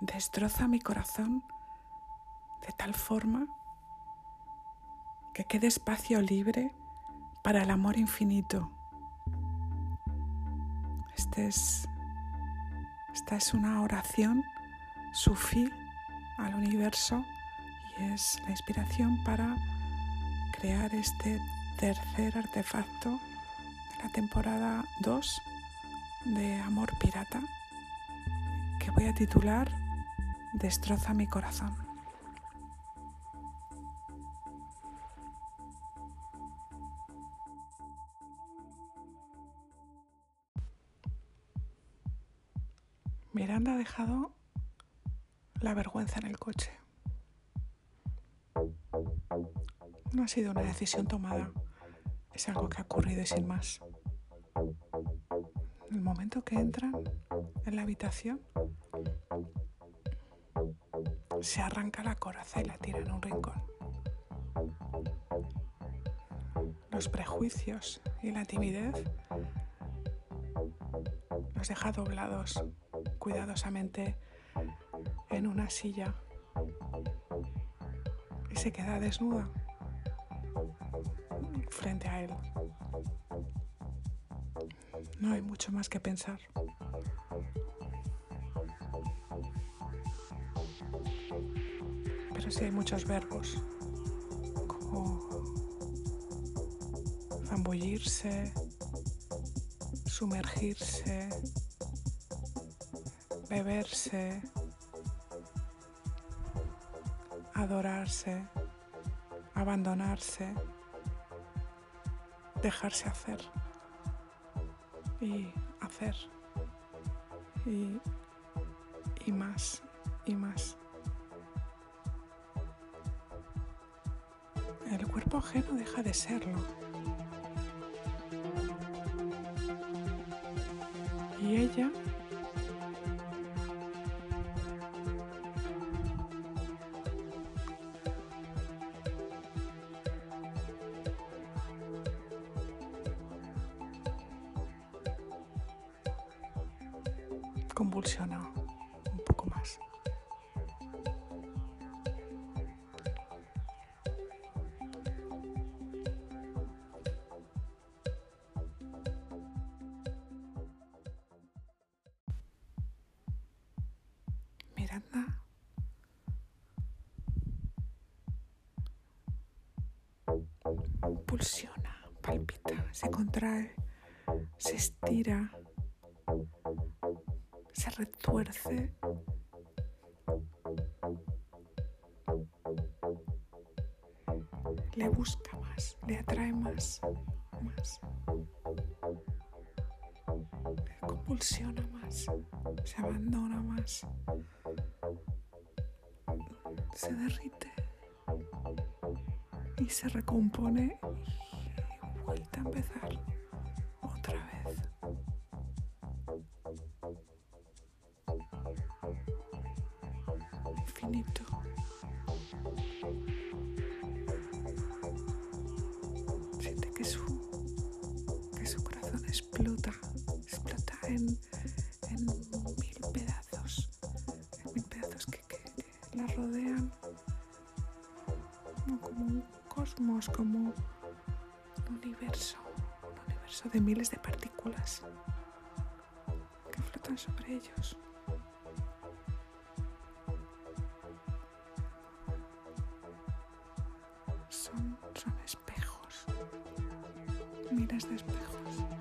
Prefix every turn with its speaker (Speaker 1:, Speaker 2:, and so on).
Speaker 1: destroza mi corazón de tal forma que quede espacio libre para el amor infinito. Este es, esta es una oración sufí al universo y es la inspiración para crear este tercer artefacto de la temporada 2 de Amor Pirata que voy a titular Destroza mi corazón. Miranda ha dejado la vergüenza en el coche. No ha sido una decisión tomada, es algo que ha ocurrido y sin más. El momento que entran en la habitación, se arranca la coraza y la tira en un rincón. Los prejuicios y la timidez los deja doblados cuidadosamente en una silla y se queda desnuda frente a él. No hay mucho más que pensar. Sí hay muchos verbos, como zambullirse, sumergirse, beberse, adorarse, abandonarse, dejarse hacer y hacer y, y más y más. Cuerpo deja de serlo. Y ella convulsiona Pulsiona, palpita, se contrae, se estira, se retuerce. Le busca más, le atrae más, más. Le convulsiona más, se abandona más. Se derrite y se recompone y vuelta a empezar otra vez. Infinito. Siente que su, que su corazón explota, explota como un universo, un universo de miles de partículas que flotan sobre ellos. Son, son espejos, miles de espejos.